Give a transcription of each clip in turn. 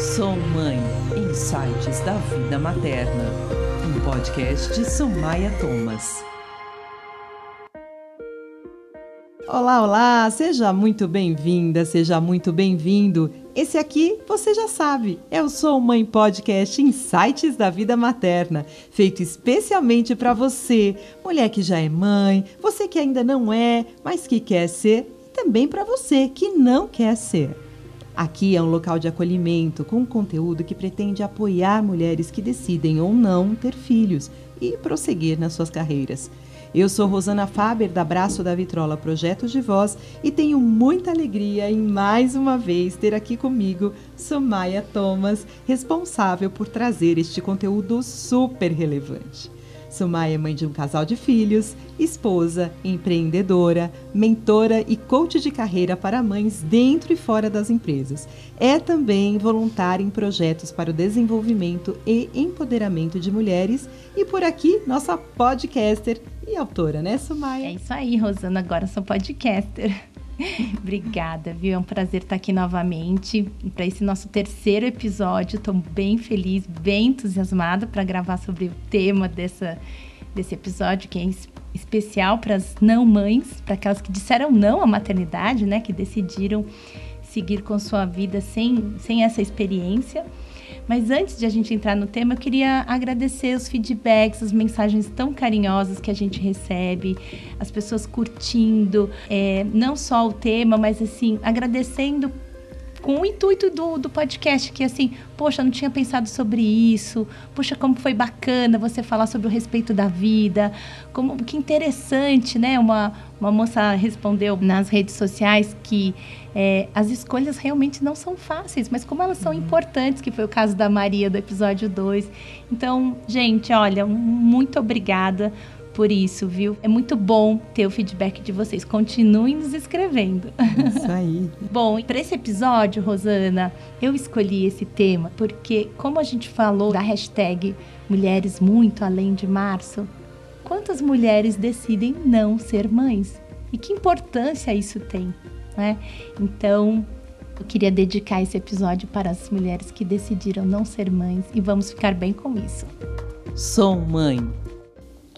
Sou Mãe, Insights da Vida Materna. Um podcast de Sumaia Thomas. Olá, olá! Seja muito bem-vinda, seja muito bem-vindo. Esse aqui você já sabe, é o Sou Mãe Podcast Insights da Vida Materna, feito especialmente para você, mulher que já é mãe, você que ainda não é, mas que quer ser, e também para você que não quer ser. Aqui é um local de acolhimento com conteúdo que pretende apoiar mulheres que decidem ou não ter filhos e prosseguir nas suas carreiras. Eu sou Rosana Faber, da Braço da Vitrola Projetos de Voz, e tenho muita alegria em mais uma vez ter aqui comigo Somaia Thomas, responsável por trazer este conteúdo super relevante. Sumaia é mãe de um casal de filhos, esposa, empreendedora, mentora e coach de carreira para mães dentro e fora das empresas. É também voluntária em projetos para o desenvolvimento e empoderamento de mulheres e por aqui nossa podcaster e autora, né, Sumaia? É isso aí, Rosana, agora sou podcaster. Obrigada, viu? É um prazer estar aqui novamente para esse nosso terceiro episódio. Estou bem feliz, bem entusiasmada para gravar sobre o tema dessa, desse episódio, que é especial para as não mães, para aquelas que disseram não à maternidade, né? Que decidiram seguir com sua vida sem, sem essa experiência. Mas antes de a gente entrar no tema, eu queria agradecer os feedbacks, as mensagens tão carinhosas que a gente recebe, as pessoas curtindo, é, não só o tema, mas assim, agradecendo com o intuito do, do podcast, que assim, poxa, não tinha pensado sobre isso, poxa, como foi bacana você falar sobre o respeito da vida, como que interessante, né? Uma, uma moça respondeu nas redes sociais que é, as escolhas realmente não são fáceis, mas como elas são importantes, que foi o caso da Maria do episódio 2. Então, gente, olha, muito obrigada por isso, viu? É muito bom ter o feedback de vocês. Continuem nos escrevendo. Isso aí. bom, para esse episódio, Rosana, eu escolhi esse tema porque, como a gente falou da hashtag Mulheres Muito Além de Março, quantas mulheres decidem não ser mães? E que importância isso tem? né? Então, eu queria dedicar esse episódio para as mulheres que decidiram não ser mães e vamos ficar bem com isso. Sou mãe.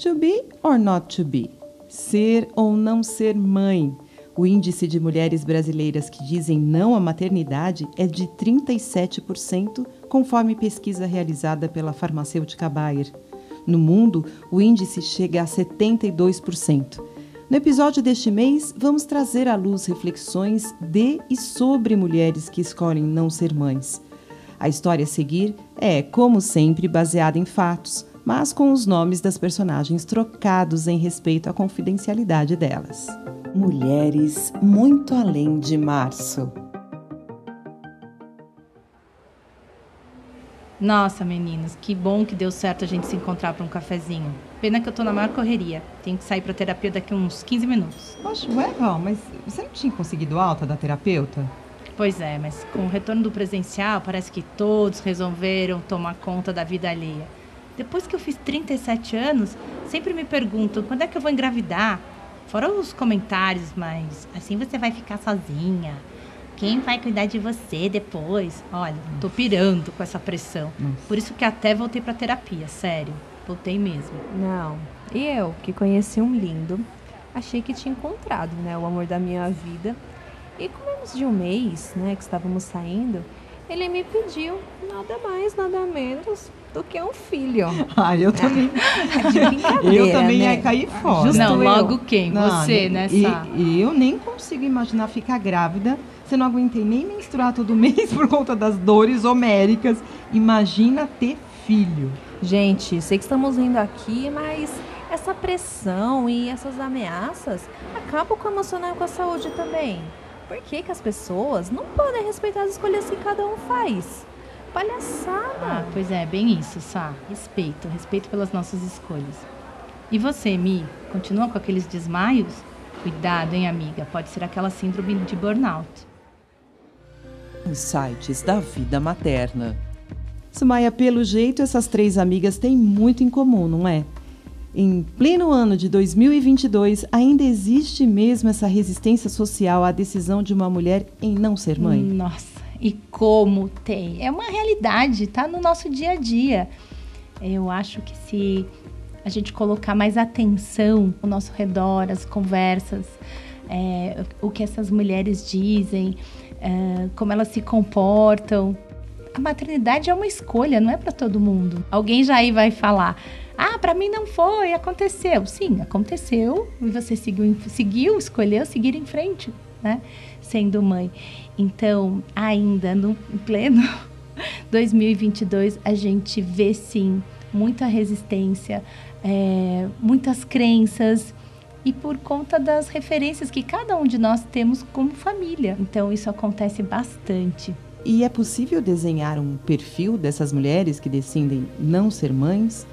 To be or not to be? Ser ou não ser mãe? O índice de mulheres brasileiras que dizem não à maternidade é de 37%, conforme pesquisa realizada pela farmacêutica Bayer. No mundo, o índice chega a 72%. No episódio deste mês, vamos trazer à luz reflexões de e sobre mulheres que escolhem não ser mães. A história a seguir é, como sempre, baseada em fatos, mas com os nomes das personagens trocados em respeito à confidencialidade delas. Mulheres muito além de março. Nossa, meninos, que bom que deu certo a gente se encontrar para um cafezinho. Pena que eu tô na maior correria. Tenho que sair para terapia daqui uns 15 minutos. Poxa, ué, Val, mas você não tinha conseguido alta da terapeuta? Pois é, mas com o retorno do presencial, parece que todos resolveram tomar conta da vida alheia. Depois que eu fiz 37 anos, sempre me perguntam quando é que eu vou engravidar. Fora os comentários, mas assim você vai ficar sozinha quem vai cuidar de você depois? Olha, tô pirando com essa pressão. Por isso que até voltei pra terapia, sério. Voltei mesmo. Não. E eu, que conheci um lindo, achei que tinha encontrado, né, o amor da minha vida. E com menos de um mês, né, que estávamos saindo, ele me pediu nada mais, nada menos do que um filho. Ah, eu também. eu também né? ia cair fora. Justo não, logo quem? Não, Você, né, Sá? E, eu nem consigo imaginar ficar grávida se não aguentei nem menstruar todo mês por conta das dores homéricas. Imagina ter filho. Gente, sei que estamos indo aqui, mas essa pressão e essas ameaças acabam com o emocional e com a saúde também. Por que, que as pessoas não podem respeitar as escolhas que cada um faz? Palhaçada! Ah, pois é, bem isso, Sá. Respeito, respeito pelas nossas escolhas. E você, Mi, continua com aqueles desmaios? Cuidado, hein, amiga? Pode ser aquela síndrome de burnout. Insights da vida materna. Sumaya, pelo jeito, essas três amigas têm muito em comum, não é? Em pleno ano de 2022, ainda existe mesmo essa resistência social à decisão de uma mulher em não ser mãe? Nossa, e como tem. É uma realidade, tá no nosso dia a dia. Eu acho que se a gente colocar mais atenção ao nosso redor, as conversas, é, o que essas mulheres dizem, é, como elas se comportam. A maternidade é uma escolha, não é para todo mundo. Alguém já aí vai falar: ah, para mim não foi, aconteceu. Sim, aconteceu e você seguiu, seguiu, escolheu seguir em frente, né? Sendo mãe. Então, ainda no pleno 2022, a gente vê sim muita resistência, é, muitas crenças e por conta das referências que cada um de nós temos como família. Então, isso acontece bastante. E é possível desenhar um perfil dessas mulheres que decidem não ser mães?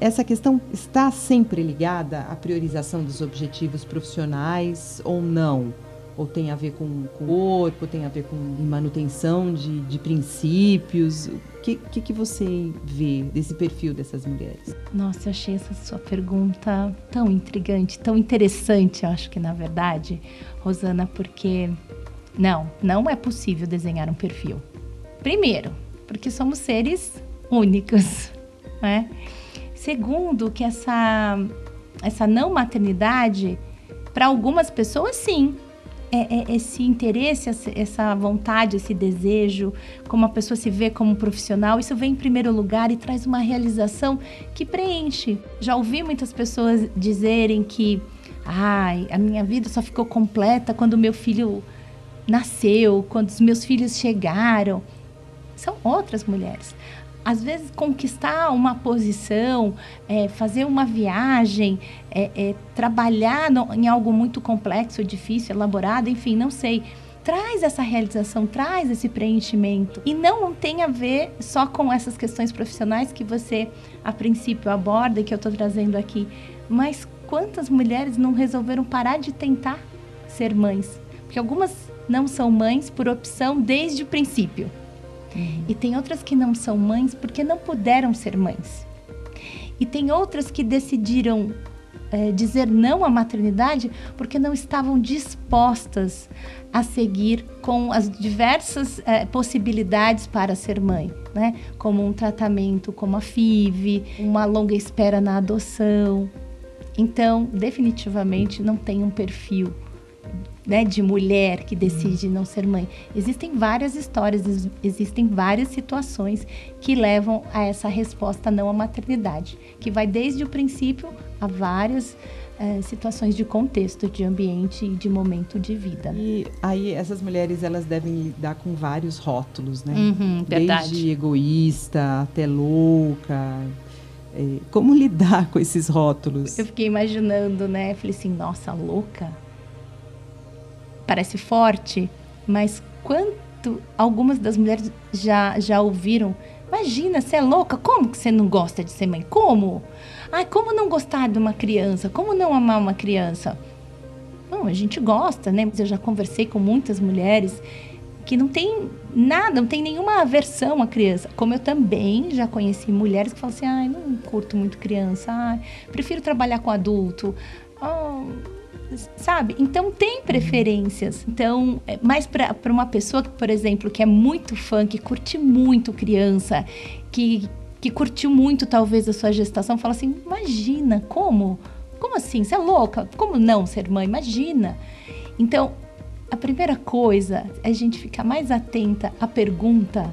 Essa questão está sempre ligada à priorização dos objetivos profissionais ou não? Ou tem a ver com, o corpo, tem a ver com manutenção de, de princípios? O que, que, que você vê desse perfil dessas mulheres? Nossa, eu achei essa sua pergunta tão intrigante, tão interessante, acho que na verdade, Rosana, porque não, não é possível desenhar um perfil. Primeiro, porque somos seres únicos, né? Segundo, que essa, essa não maternidade, para algumas pessoas, sim, é, é, esse interesse, essa vontade, esse desejo, como a pessoa se vê como profissional, isso vem em primeiro lugar e traz uma realização que preenche. Já ouvi muitas pessoas dizerem que, ai, a minha vida só ficou completa quando meu filho nasceu, quando os meus filhos chegaram. São outras mulheres. Às vezes, conquistar uma posição, é, fazer uma viagem, é, é, trabalhar no, em algo muito complexo, difícil, elaborado, enfim, não sei traz essa realização, traz esse preenchimento. E não tem a ver só com essas questões profissionais que você, a princípio, aborda e que eu estou trazendo aqui, mas quantas mulheres não resolveram parar de tentar ser mães? Porque algumas não são mães por opção desde o princípio. Uhum. E tem outras que não são mães porque não puderam ser mães. E tem outras que decidiram é, dizer não à maternidade porque não estavam dispostas a seguir com as diversas é, possibilidades para ser mãe, né? Como um tratamento como a FIV, uma longa espera na adoção. Então, definitivamente não tem um perfil né, de mulher que decide não ser mãe. Existem várias histórias, existem várias situações que levam a essa resposta não à maternidade, que vai desde o princípio a várias é, situações de contexto, de ambiente e de momento de vida. E aí essas mulheres elas devem lidar com vários rótulos, né? Uhum, Desde egoísta até louca. É, como lidar com esses rótulos? Eu fiquei imaginando, né? Falei assim, nossa, louca? Parece forte, mas quanto algumas das mulheres já, já ouviram. Imagina, você é louca? Como que você não gosta de ser mãe? Como? Ai, como não gostar de uma criança? Como não amar uma criança? Não, a gente gosta, né? Mas eu já conversei com muitas mulheres que não tem nada, não tem nenhuma aversão à criança. Como eu também já conheci mulheres que falam assim: ai, não curto muito criança, ai, prefiro trabalhar com adulto. Oh, sabe? Então tem preferências. Então, é, mas para uma pessoa, por exemplo, que é muito fã, que curte muito criança, que, que curtiu muito talvez a sua gestação, fala assim: imagina, como? Como assim? Você é louca? Como não ser mãe? Imagina. Então, a primeira coisa é a gente ficar mais atenta à pergunta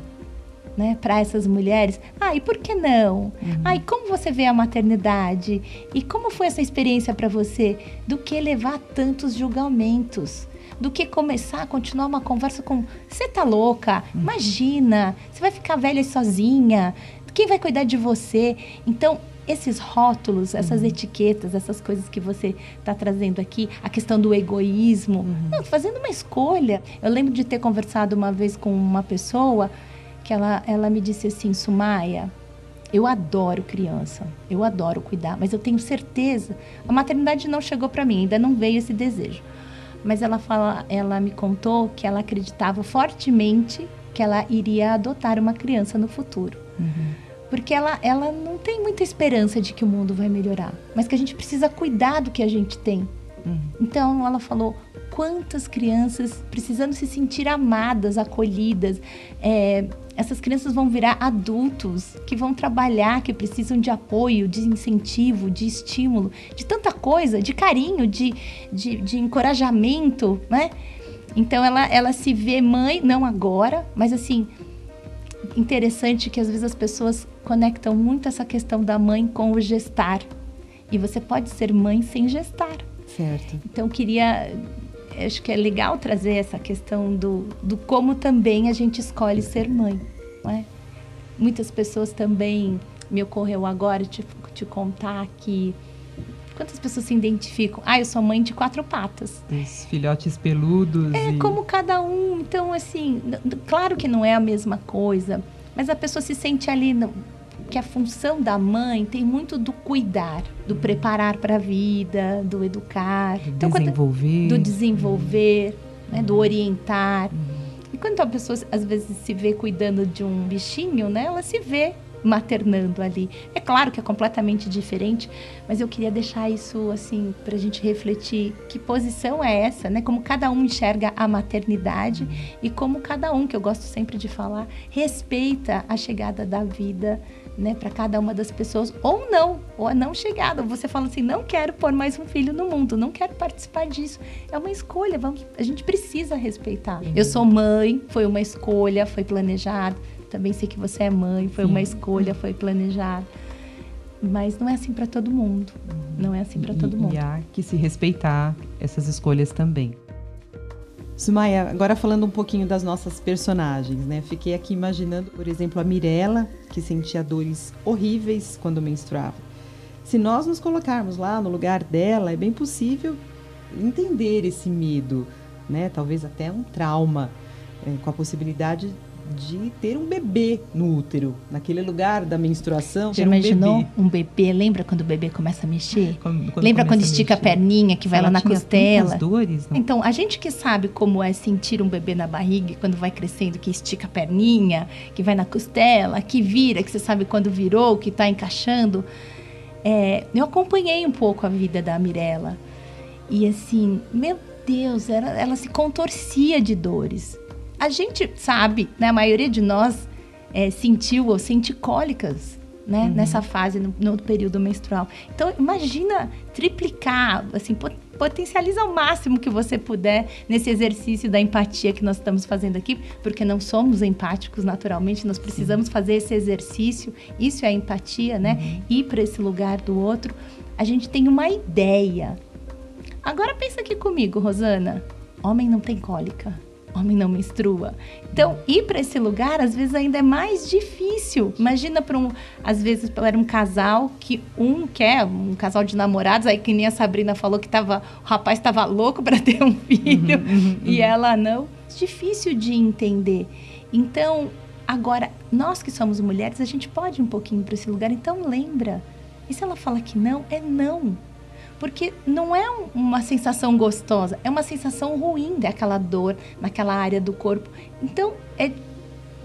né, para essas mulheres. Ah, e por que não? Uhum. Ah, e como você vê a maternidade? E como foi essa experiência para você? Do que levar tantos julgamentos? Do que começar a continuar uma conversa com você tá louca? Uhum. Imagina, você vai ficar velha sozinha. Quem vai cuidar de você? Então, esses rótulos, essas uhum. etiquetas, essas coisas que você está trazendo aqui, a questão do egoísmo, uhum. não, fazendo uma escolha. Eu lembro de ter conversado uma vez com uma pessoa que ela, ela me disse assim, Sumaya, eu adoro criança, eu adoro cuidar, mas eu tenho certeza, a maternidade não chegou para mim, ainda não veio esse desejo. Mas ela fala, ela me contou que ela acreditava fortemente que ela iria adotar uma criança no futuro. Uhum. Porque ela, ela não tem muita esperança de que o mundo vai melhorar, mas que a gente precisa cuidar do que a gente tem. Uhum. Então ela falou: quantas crianças precisando se sentir amadas, acolhidas. É, essas crianças vão virar adultos que vão trabalhar, que precisam de apoio, de incentivo, de estímulo, de tanta coisa, de carinho, de, de, de encorajamento, né? Então ela, ela se vê mãe, não agora, mas assim, interessante que às vezes as pessoas conectam muito essa questão da mãe com o gestar. E você pode ser mãe sem gestar. Certo. Então queria acho que é legal trazer essa questão do, do como também a gente escolhe ser mãe. É? Muitas pessoas também me ocorreu agora te, te contar que quantas pessoas se identificam? Ah, eu sou mãe de quatro patas. Os filhotes peludos. É e... como cada um. Então, assim, claro que não é a mesma coisa, mas a pessoa se sente ali no, que a função da mãe tem muito do cuidar, do uhum. preparar para a vida, do educar, do então, desenvolver, quando, do desenvolver, né, do orientar. Uhum. E quando a pessoa às vezes se vê cuidando de um bichinho, né, ela se vê maternando ali. É claro que é completamente diferente, mas eu queria deixar isso assim para a gente refletir que posição é essa, né? Como cada um enxerga a maternidade uhum. e como cada um, que eu gosto sempre de falar, respeita a chegada da vida né, para cada uma das pessoas, ou não, ou a não chegada. Você fala assim, não quero pôr mais um filho no mundo, não quero participar disso. É uma escolha, vamos, a gente precisa respeitar. Uhum. Eu sou mãe, foi uma escolha, foi planejado. Também sei que você é mãe, foi Sim. uma escolha, foi planejado. Mas não é assim para todo mundo. Não é assim para todo mundo. E há que se respeitar essas escolhas também. Sumaya, agora falando um pouquinho das nossas personagens, né? Fiquei aqui imaginando, por exemplo, a Mirella, que sentia dores horríveis quando menstruava. Se nós nos colocarmos lá no lugar dela, é bem possível entender esse medo, né? Talvez até um trauma, é, com a possibilidade de ter um bebê no útero, naquele lugar da menstruação. Já imaginou um bebê. um bebê? Lembra quando o bebê começa a mexer? Quando, quando Lembra quando estica a, a, perninha que vai Ela lá na costela? Dores, não? Então, a gente que sabe como é sentir um bebê na barriga quando vai crescendo, que estica a perninha, que vai na costela, que vira, que você sabe quando virou, que está encaixando. É, eu acompanhei um pouco a vida da Mirella. E assim, meu Deus, ela, ela se contorcia de dores a gente sabe, né, a maioria de nós é, sentiu ou sente cólicas né, uhum. nessa fase, no, no, período menstrual. Então, imagina triplicar, assim, potencializa ao máximo que você puder nesse exercício da empatia que nós estamos fazendo aqui, porque não somos empáticos naturalmente, nós precisamos Sim. fazer esse exercício, isso é empatia, né? Uhum. Ir para esse lugar do outro. A gente tem uma ideia. Agora pensa aqui comigo, Rosana. Homem não tem cólica homem não menstrua. Então, ir para esse lugar às vezes ainda é mais difícil. Imagina para um, às vezes era um casal que um quer, um casal de namorados, aí que nem a Sabrina falou que tava, o rapaz estava louco para ter um filho uhum, uhum, e uhum. ela não. Difícil de entender. Então, agora nós que somos mulheres, a gente pode ir um pouquinho para esse lugar. Então, lembra. E se ela fala que não, é não. Porque não é uma sensação gostosa, é uma sensação ruim daquela dor naquela área do corpo. Então, é,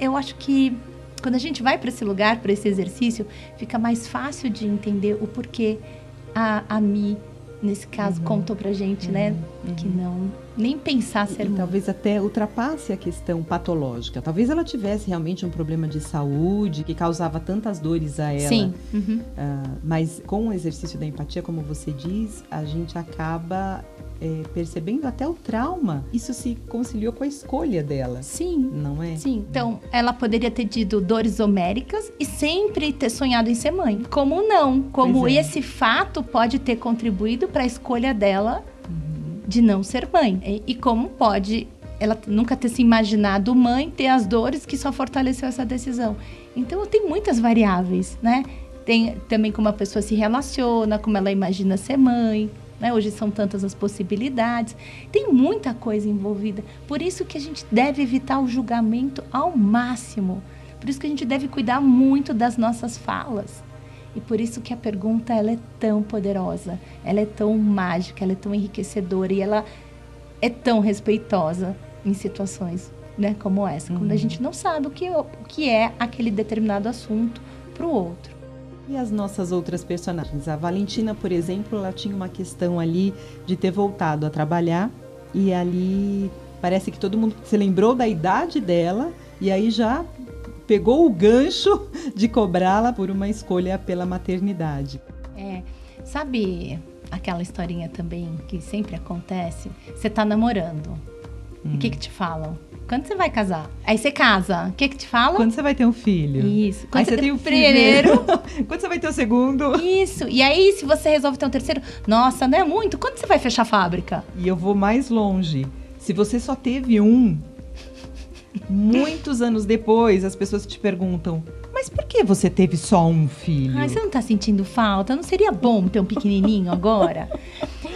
eu acho que quando a gente vai para esse lugar, para esse exercício, fica mais fácil de entender o porquê a, a Mi, nesse caso, uhum. contou pra gente, né, uhum. né? Que não nem pensar ser e, talvez até ultrapasse a questão patológica. Talvez ela tivesse realmente um problema de saúde que causava tantas dores a ela. Sim. Uhum. Uh, mas com o exercício da empatia, como você diz, a gente acaba é, percebendo até o trauma. Isso se conciliou com a escolha dela. Sim. Não é? Sim. Então, ela poderia ter tido dores homéricas e sempre ter sonhado em ser mãe. Como não? Como é. esse fato pode ter contribuído para a escolha dela de não ser mãe. E, e como pode ela nunca ter se imaginado mãe, ter as dores que só fortaleceu essa decisão. Então tem muitas variáveis, né? Tem também como a pessoa se relaciona, como ela imagina ser mãe. Né? Hoje são tantas as possibilidades. Tem muita coisa envolvida. Por isso que a gente deve evitar o julgamento ao máximo. Por isso que a gente deve cuidar muito das nossas falas. E por isso que a pergunta ela é tão poderosa, ela é tão mágica, ela é tão enriquecedora e ela é tão respeitosa em situações né, como essa, uhum. quando a uhum. gente não sabe o que, o que é aquele determinado assunto para o outro. E as nossas outras personagens? A Valentina, por exemplo, ela tinha uma questão ali de ter voltado a trabalhar E ali parece que todo mundo se lembrou da idade dela e aí já pegou o gancho de cobrá-la por uma escolha pela maternidade. É, sabe aquela historinha também que sempre acontece? Você tá namorando. Hum. O que que te falam? Quando você vai casar? Aí você casa. O que que te falam? Quando você vai ter um filho. Isso. Quando aí você tem o primeiro. Quando você vai ter o segundo. Isso. E aí, se você resolve ter um terceiro, nossa, não é muito. Quando você vai fechar a fábrica? E eu vou mais longe. Se você só teve um, muitos anos depois, as pessoas te perguntam: mas por que você teve só um filho? Ai, você não tá sentindo falta? Não seria bom ter um pequenininho agora?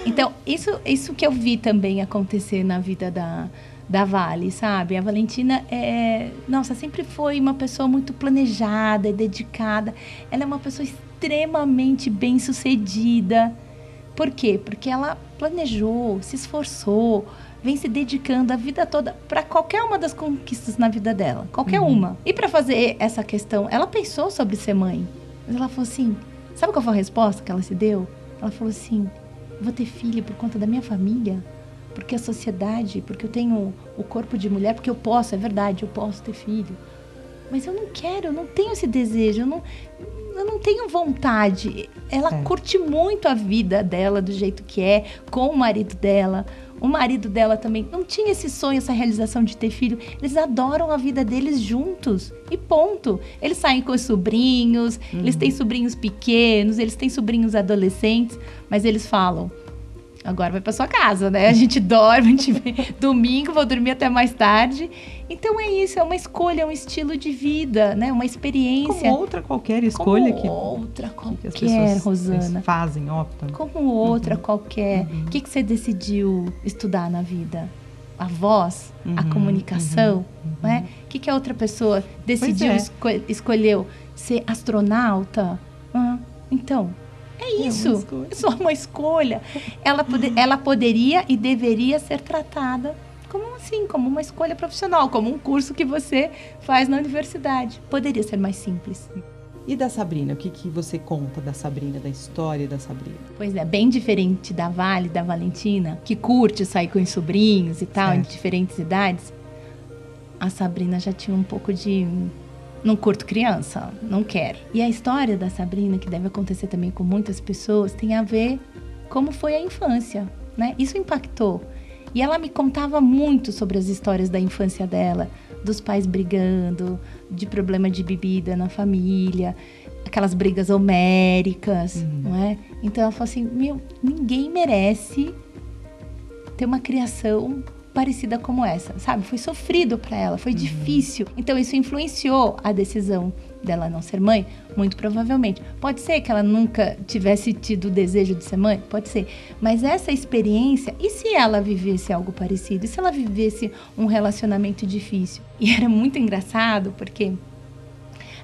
Então, isso, isso que eu vi também acontecer na vida da, da Vale, sabe? A Valentina é, nossa, sempre foi uma pessoa muito planejada e dedicada. Ela é uma pessoa extremamente bem-sucedida. Por quê? Porque ela planejou, se esforçou, vem se dedicando a vida toda para qualquer uma das conquistas na vida dela, qualquer uhum. uma. E para fazer essa questão, ela pensou sobre ser mãe. Mas ela falou assim: sabe qual foi a resposta que ela se deu? Ela falou assim: vou ter filho por conta da minha família porque a sociedade, porque eu tenho o corpo de mulher, porque eu posso, é verdade, eu posso ter filho. Mas eu não quero, eu não tenho esse desejo, eu não, eu não tenho vontade. Ela é. curte muito a vida dela do jeito que é, com o marido dela. O marido dela também não tinha esse sonho, essa realização de ter filho. Eles adoram a vida deles juntos. E ponto. Eles saem com os sobrinhos, uhum. eles têm sobrinhos pequenos, eles têm sobrinhos adolescentes, mas eles falam: agora vai para sua casa, né? A gente dorme, a gente vem, domingo vou dormir até mais tarde. Então é isso, é uma escolha, é um estilo de vida, né? Uma experiência. Como outra qualquer escolha Como que outra qualquer, que as Rosana. Fazem, optam. Como outra uhum. qualquer. O uhum. que que você decidiu estudar na vida? A voz, uhum. a comunicação, uhum. né? O que que a outra pessoa decidiu, é. esco escolheu ser astronauta? então, é isso. É, é só uma escolha. Ela, pode, ela poderia e deveria ser tratada como assim, como uma escolha profissional, como um curso que você faz na universidade. Poderia ser mais simples. E da Sabrina, o que, que você conta da Sabrina, da história da Sabrina? Pois é, bem diferente da Vale, da Valentina, que curte sair com os sobrinhos e tal, certo. em diferentes idades. A Sabrina já tinha um pouco de não curto criança, não quero. E a história da Sabrina, que deve acontecer também com muitas pessoas, tem a ver como foi a infância, né? Isso impactou. E ela me contava muito sobre as histórias da infância dela, dos pais brigando, de problema de bebida na família, aquelas brigas homéricas, uhum. não é? Então ela falou assim: "Meu, ninguém merece ter uma criação parecida como essa, sabe? Foi sofrido para ela, foi uhum. difícil. Então isso influenciou a decisão dela não ser mãe? Muito provavelmente. Pode ser que ela nunca tivesse tido o desejo de ser mãe? Pode ser. Mas essa experiência, e se ela vivesse algo parecido? E se ela vivesse um relacionamento difícil? E era muito engraçado porque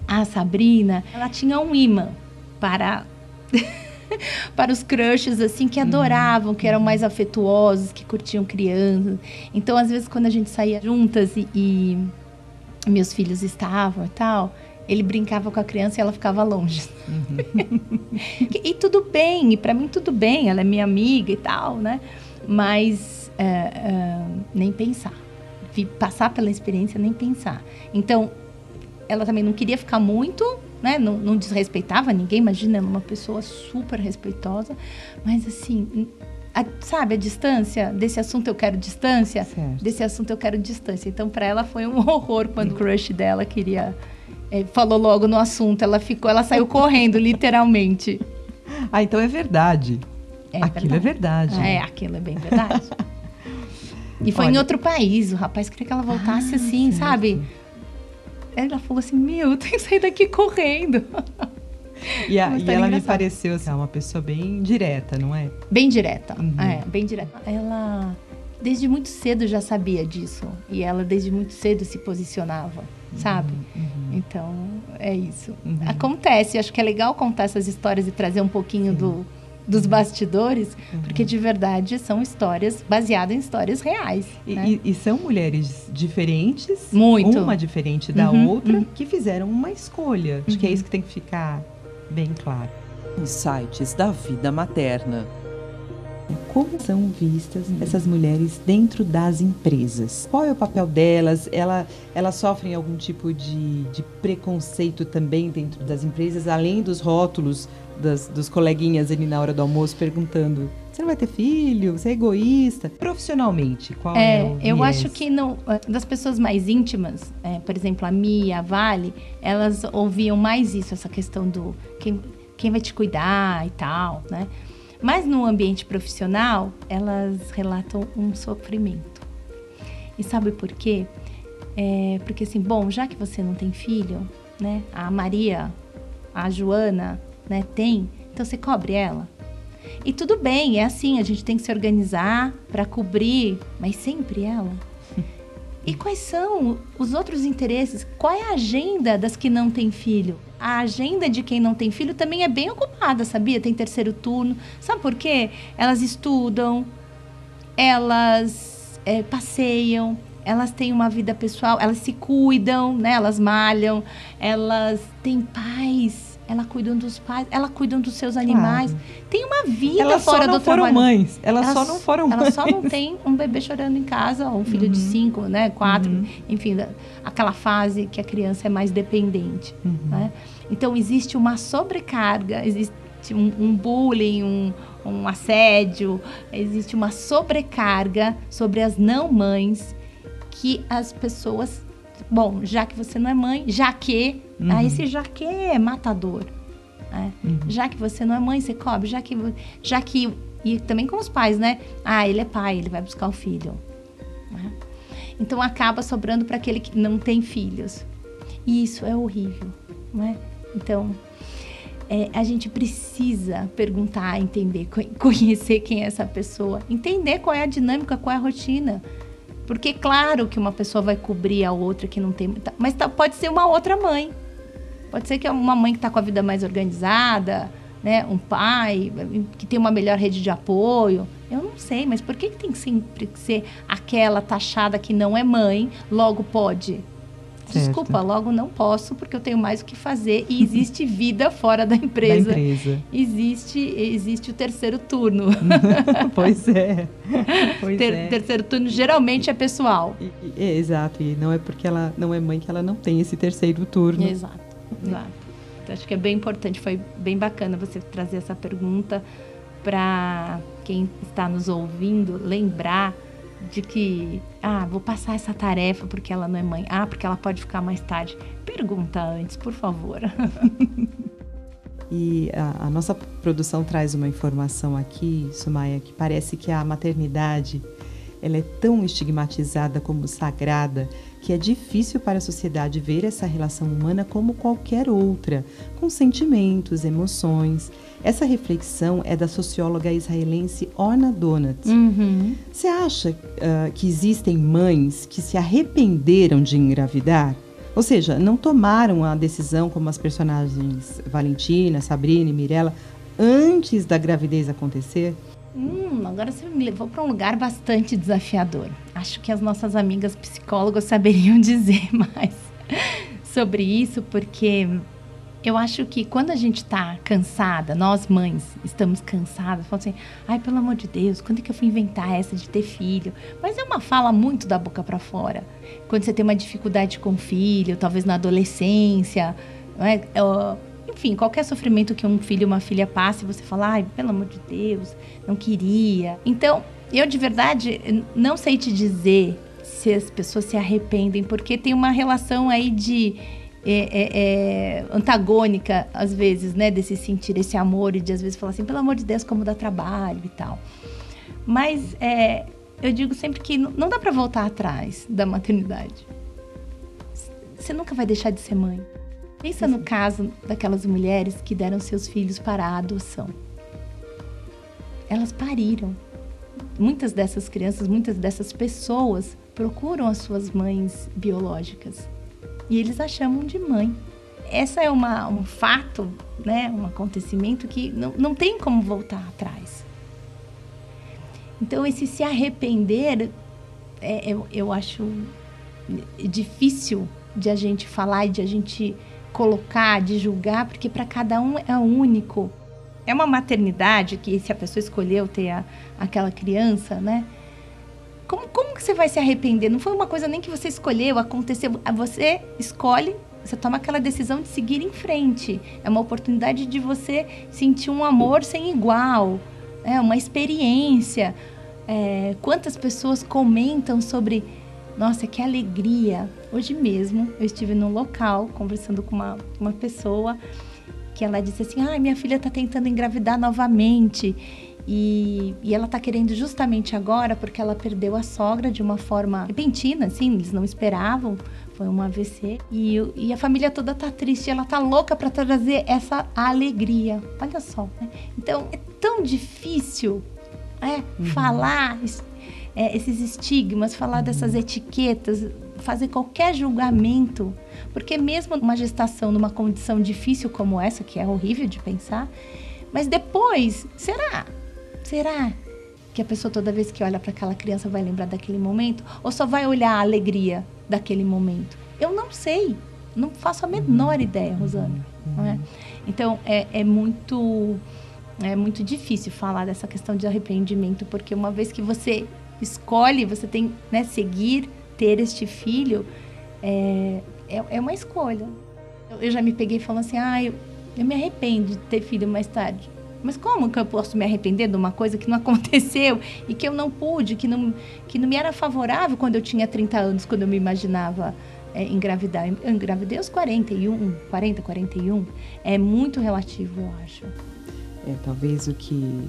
a Sabrina, ela tinha um imã para para os crushes, assim, que adoravam, uhum. que eram mais afetuosos, que curtiam crianças. Então, às vezes, quando a gente saía juntas e, e meus filhos estavam e tal, ele brincava com a criança e ela ficava longe. Uhum. e, e, tudo bem, e para mim tudo bem, ela é minha amiga e tal, né? Mas é, é, nem pensar. Passar pela experiência, nem pensar. Então, ela também não queria ficar muito né? Não, não desrespeitava ninguém, imagina, é uma pessoa super respeitosa, mas assim, a, sabe, a distância desse assunto eu quero distância, certo. desse assunto eu quero distância. Então, para ela foi um horror quando o crush dela queria é, falou logo no assunto, ela ficou, ela saiu correndo, literalmente. Ah, então é verdade. É aquilo verdade. é verdade. É, aquilo é bem verdade. e foi Olha, em outro país, o rapaz queria que ela voltasse ah, assim, certo. sabe? Ela falou assim: Meu, eu tenho que sair daqui correndo. E, a, e ela me pareceu assim, uma pessoa bem direta, não é? Bem direta. Uhum. É, bem direta. Ela, desde muito cedo, já sabia disso. E ela, desde muito cedo, se posicionava, uhum. sabe? Uhum. Então, é isso. Uhum. Acontece. Acho que é legal contar essas histórias e trazer um pouquinho do dos bastidores, uhum. porque de verdade são histórias baseadas em histórias reais. E, né? e, e são mulheres diferentes, Muito. uma diferente da uhum, outra, uhum. que fizeram uma escolha. Acho que é uhum. isso que tem que ficar bem claro. Insights da vida materna. Como são vistas essas mulheres dentro das empresas? Qual é o papel delas? Ela, elas sofrem algum tipo de, de preconceito também dentro das empresas, além dos rótulos das, dos coleguinhas ali na hora do almoço perguntando: você não vai ter filho? Você é egoísta? Profissionalmente, qual é, é o Eu acho que não, das pessoas mais íntimas, é, por exemplo, a Mia, a Vale, elas ouviam mais isso, essa questão do quem, quem vai te cuidar e tal, né? Mas no ambiente profissional, elas relatam um sofrimento. E sabe por quê? É porque assim, bom, já que você não tem filho, né? A Maria, a Joana, né, tem, então você cobre ela. E tudo bem, é assim, a gente tem que se organizar para cobrir, mas sempre ela. E quais são os outros interesses? Qual é a agenda das que não têm filho? a agenda de quem não tem filho também é bem ocupada, sabia? Tem terceiro turno. Sabe por quê? Elas estudam, elas é, passeiam, elas têm uma vida pessoal, elas se cuidam, né? Elas malham, elas têm paz ela cuidam dos pais, ela cuidam dos seus animais. Claro. Tem uma vida elas fora do trabalho. Mães. Elas, elas só não foram mães. Elas só não têm um bebê chorando em casa, ou um filho uhum. de cinco, né, quatro, uhum. enfim, aquela fase que a criança é mais dependente. Uhum. Né? Então existe uma sobrecarga, existe um, um bullying, um, um assédio, existe uma sobrecarga sobre as não mães que as pessoas bom, já que você não é mãe, já que. Uhum. Aí esse já que é matador. Né? Uhum. Já que você não é mãe, você cobre. Já que, já que. E também com os pais, né? Ah, ele é pai, ele vai buscar o filho. Né? Então acaba sobrando para aquele que não tem filhos. E isso é horrível. Né? Então. É, a gente precisa perguntar, entender, conhecer quem é essa pessoa, entender qual é a dinâmica, qual é a rotina. Porque claro que uma pessoa vai cobrir a outra que não tem mas tá, pode ser uma outra mãe. Pode ser que é uma mãe que está com a vida mais organizada, né? Um pai que tem uma melhor rede de apoio. Eu não sei, mas por que, que tem sempre que ser aquela taxada que não é mãe, logo pode? Certo. Desculpa, logo não posso porque eu tenho mais o que fazer e existe vida fora da empresa. Da empresa. Existe, existe o terceiro turno. pois é. Pois Ter, é. Terceiro turno geralmente é pessoal. E, e, é, exato, e não é porque ela não é mãe que ela não tem esse terceiro turno. Exato, exato. Então, acho que é bem importante, foi bem bacana você trazer essa pergunta para quem está nos ouvindo lembrar de que, ah, vou passar essa tarefa porque ela não é mãe, ah, porque ela pode ficar mais tarde. Pergunta antes, por favor. E a, a, nossa produção traz uma informação aqui, Sumaya, que parece que a maternidade ela é tão estigmatizada como sagrada que é difícil para a sociedade ver essa relação humana como qualquer outra, com sentimentos, emoções. Essa reflexão é da socióloga israelense Orna Donat. Uhum. Você acha uh, que existem mães que se arrependeram de engravidar? Ou seja, não tomaram a decisão como as personagens Valentina, Sabrina e Mirella antes da gravidez acontecer? Hum, agora você me levou para um lugar bastante desafiador. Acho que as nossas amigas psicólogas saberiam dizer mais sobre isso, porque eu acho que quando a gente está cansada, nós mães estamos cansadas, falamos assim, ai, pelo amor de Deus, quando é que eu fui inventar essa de ter filho? Mas é uma fala muito da boca para fora. Quando você tem uma dificuldade com o filho, talvez na adolescência, não é? Enfim, qualquer sofrimento que um filho ou uma filha passe, você fala, ai, pelo amor de Deus, não queria. Então, eu de verdade não sei te dizer se as pessoas se arrependem, porque tem uma relação aí de. É, é, é, antagônica, às vezes, né? Desse sentir esse amor e de às vezes falar assim, pelo amor de Deus, como dá trabalho e tal. Mas é, eu digo sempre que não dá para voltar atrás da maternidade. Você nunca vai deixar de ser mãe. Pensa no caso daquelas mulheres que deram seus filhos para a adoção. Elas pariram. Muitas dessas crianças, muitas dessas pessoas procuram as suas mães biológicas e eles a chamam de mãe. Essa é uma, um fato, né, um acontecimento que não, não tem como voltar atrás. Então, esse se arrepender, é, eu, eu acho difícil de a gente falar e de a gente colocar, de julgar, porque para cada um é único. é uma maternidade que se a pessoa escolheu ter a, aquela criança, né? Como, como que você vai se arrepender? Não foi uma coisa nem que você escolheu, aconteceu. Você escolhe, você toma aquela decisão de seguir em frente. É uma oportunidade de você sentir um amor sem igual, é uma experiência. É, quantas pessoas comentam sobre, nossa, que alegria. Hoje mesmo eu estive num local conversando com uma, uma pessoa que ela disse assim: ah, minha filha está tentando engravidar novamente. E, e ela está querendo justamente agora porque ela perdeu a sogra de uma forma repentina, assim, eles não esperavam, foi um AVC. E, e a família toda tá triste, ela tá louca para trazer essa alegria. Olha só, né? Então é tão difícil é, uhum. falar é, esses estigmas, falar uhum. dessas etiquetas, fazer qualquer julgamento, porque mesmo uma gestação numa condição difícil como essa, que é horrível de pensar, mas depois, será? Será que a pessoa toda vez que olha para aquela criança vai lembrar daquele momento ou só vai olhar a alegria daquele momento? Eu não sei, não faço a menor ideia, Rosana. É? Então é, é muito é muito difícil falar dessa questão de arrependimento porque uma vez que você escolhe, você tem né, seguir ter este filho é, é, é uma escolha. Eu, já me peguei falando assim, ah, eu, eu me arrependo de ter filho mais tarde. Mas como que eu posso me arrepender de uma coisa que não aconteceu e que eu não pude, que não, que não me era favorável quando eu tinha 30 anos, quando eu me imaginava é, engravidar? Eu engravidei aos 41, 40, 41. É muito relativo, eu acho. É, talvez o que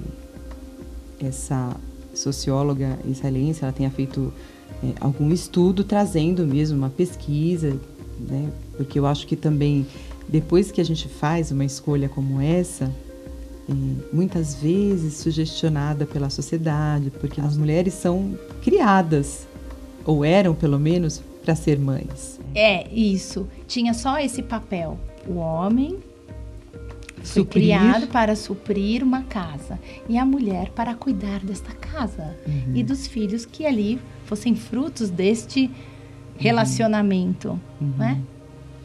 essa socióloga israelense ela tenha feito é, algum estudo trazendo mesmo uma pesquisa, né? Porque eu acho que também depois que a gente faz uma escolha como essa, é, muitas vezes sugestionada pela sociedade, porque as mulheres são criadas ou eram pelo menos para ser mães. É isso. Tinha só esse papel. O homem foi suprir. criado para suprir uma casa e a mulher para cuidar desta casa uhum. e dos filhos que ali fossem frutos deste relacionamento, uhum. né?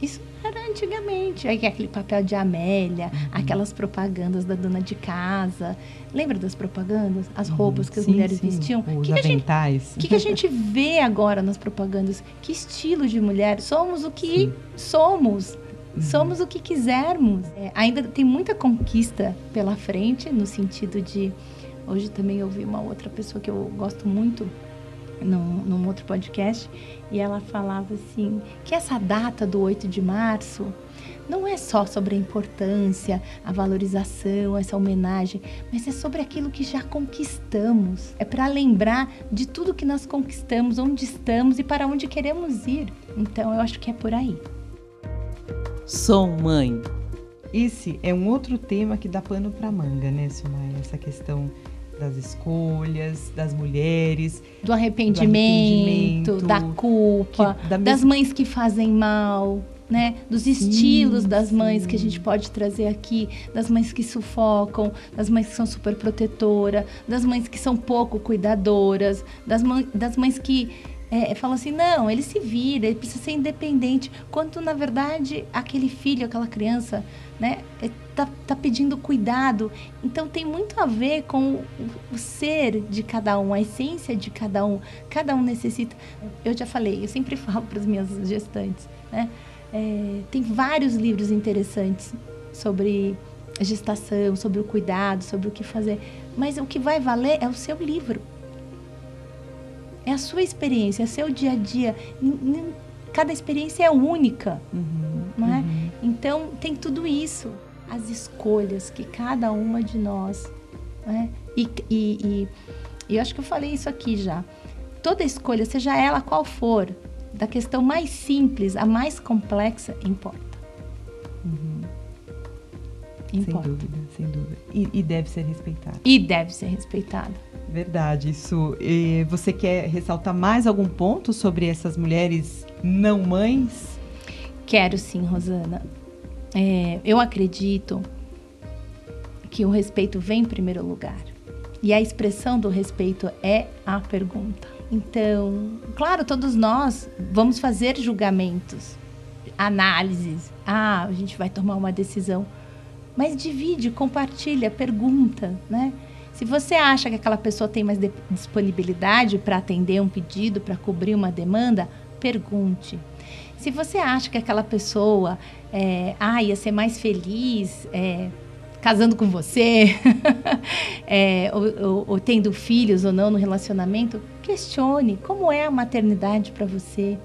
Isso era antigamente. Aí aquele papel de Amélia, uhum. aquelas propagandas da dona de casa. Lembra das propagandas? As uhum. roupas que as sim, mulheres sim. vestiam? Os que aventais. O que, que, a gente vê agora nas propagandas? Que estilo de mulher? Somos o que sim. somos. Uhum. Somos o que quisermos. É, ainda tem muita conquista pela frente, no sentido de. Hoje também ouvi uma outra pessoa que eu gosto muito, num, num outro podcast, e ela falava assim: que essa data do 8 de março não é só sobre a importância, a valorização, essa homenagem, mas é sobre aquilo que já conquistamos. É para lembrar de tudo que nós conquistamos, onde estamos e para onde queremos ir. Então eu acho que é por aí. Sou mãe. Esse é um outro tema que dá pano para manga, né, Silmaia? Essa questão das escolhas, das mulheres, do arrependimento, do arrependimento da culpa, que, da das mães que fazem mal, né? Dos estilos sim, das mães sim. que a gente pode trazer aqui, das mães que sufocam, das mães que são super protetoras, das mães que são pouco cuidadoras, das, mães, das mães que é, falam assim, não, ele se vira, ele precisa ser independente. Quando, na verdade, aquele filho, aquela criança, né, é, tá, tá pedindo cuidado. Então, tem muito a ver com o, o ser de cada um, a essência de cada um. Cada um necessita... Eu já falei, eu sempre falo para as minhas gestantes, né? É, tem vários livros interessantes sobre a gestação, sobre o cuidado, sobre o que fazer. Mas o que vai valer é o seu livro. É a sua experiência, é seu dia a dia. Cada experiência é única, uhum, não é? Uhum. Então tem tudo isso, as escolhas que cada uma de nós, né? E, e, e, eu acho que eu falei isso aqui já. Toda escolha, seja ela qual for, da questão mais simples à mais complexa, importa. Uhum. Importa. Sem dúvida, sem dúvida. E, e deve ser respeitada. E deve ser respeitada. Verdade, isso. E você quer ressaltar mais algum ponto sobre essas mulheres não mães? Quero sim, Rosana. É, eu acredito que o respeito vem em primeiro lugar. E a expressão do respeito é a pergunta. Então, claro, todos nós vamos fazer julgamentos, análises. Ah, a gente vai tomar uma decisão. mas divide, compartilha, pergunta, né? Se você acha que aquela pessoa tem mais disponibilidade para atender um pedido, para cobrir uma demanda, pergunte. Se você acha que aquela pessoa é, ah, ia ser mais feliz é, casando com você, é, ou, ou, ou, tendo filhos ou não no relacionamento, questione como é a maternidade para você,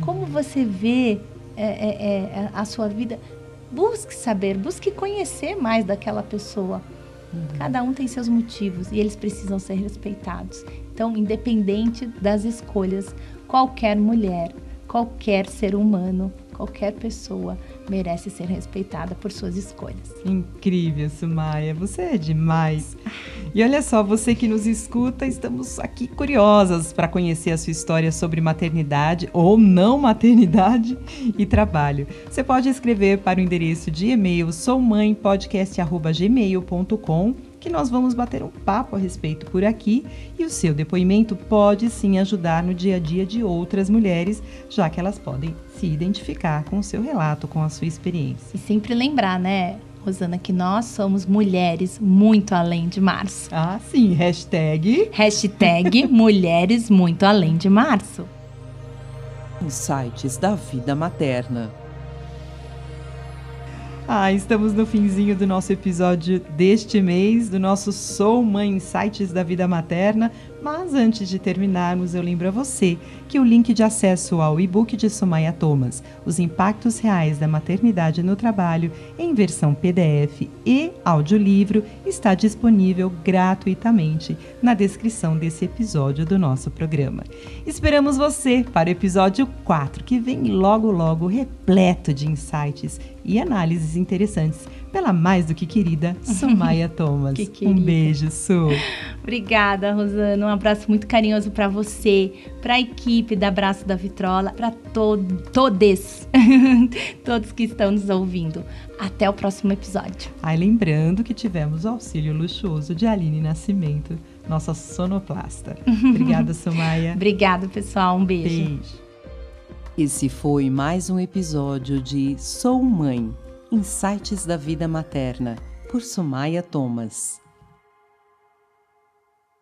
como uhum. você vê é, é, é, a sua vida. Busque saber, busque conhecer mais daquela pessoa. Uhum. Cada um tem seus motivos e eles precisam ser respeitados. Então, independente das escolhas, qualquer mulher, qualquer ser humano, qualquer pessoa merece ser respeitada por suas escolhas. Incrível, Sumaya, você é demais. E olha só, você que nos escuta, estamos aqui curiosas para conhecer a sua história sobre maternidade ou não maternidade e trabalho. Você pode escrever para o endereço de e-mail soumãepodcast@gmail.com que nós vamos bater um papo a respeito por aqui e o seu depoimento pode sim ajudar no dia a dia de outras mulheres, já que elas podem se identificar com o seu relato, com a sua experiência. E sempre lembrar, né, Rosana, que nós somos mulheres muito além de março. Ah, sim. Hashtag. Hashtag mulheres muito além de março. Insights da vida materna. Ah, estamos no finzinho do nosso episódio deste mês, do nosso Sou Mãe Insights da Vida Materna. Mas antes de terminarmos, eu lembro a você que o link de acesso ao e-book de Sumaya Thomas, Os Impactos Reais da Maternidade no Trabalho, em versão PDF e audiolivro, está disponível gratuitamente na descrição desse episódio do nosso programa. Esperamos você para o episódio 4, que vem logo logo repleto de insights e análises interessantes pela mais do que querida Sumaya Thomas. que querida. Um beijo, Su. Obrigada, Rosana. Um abraço muito carinhoso para você, para a equipe da Abraço da Vitrola, para to todos, todos que estão nos ouvindo. Até o próximo episódio. Ai, lembrando que tivemos o auxílio luxuoso de Aline Nascimento, nossa sonoplasta. Obrigada, Sumaya. Obrigada, pessoal. Um beijo. Beijo. Esse foi mais um episódio de Sou Mãe Insights da Vida Materna, por Sumaya Thomas.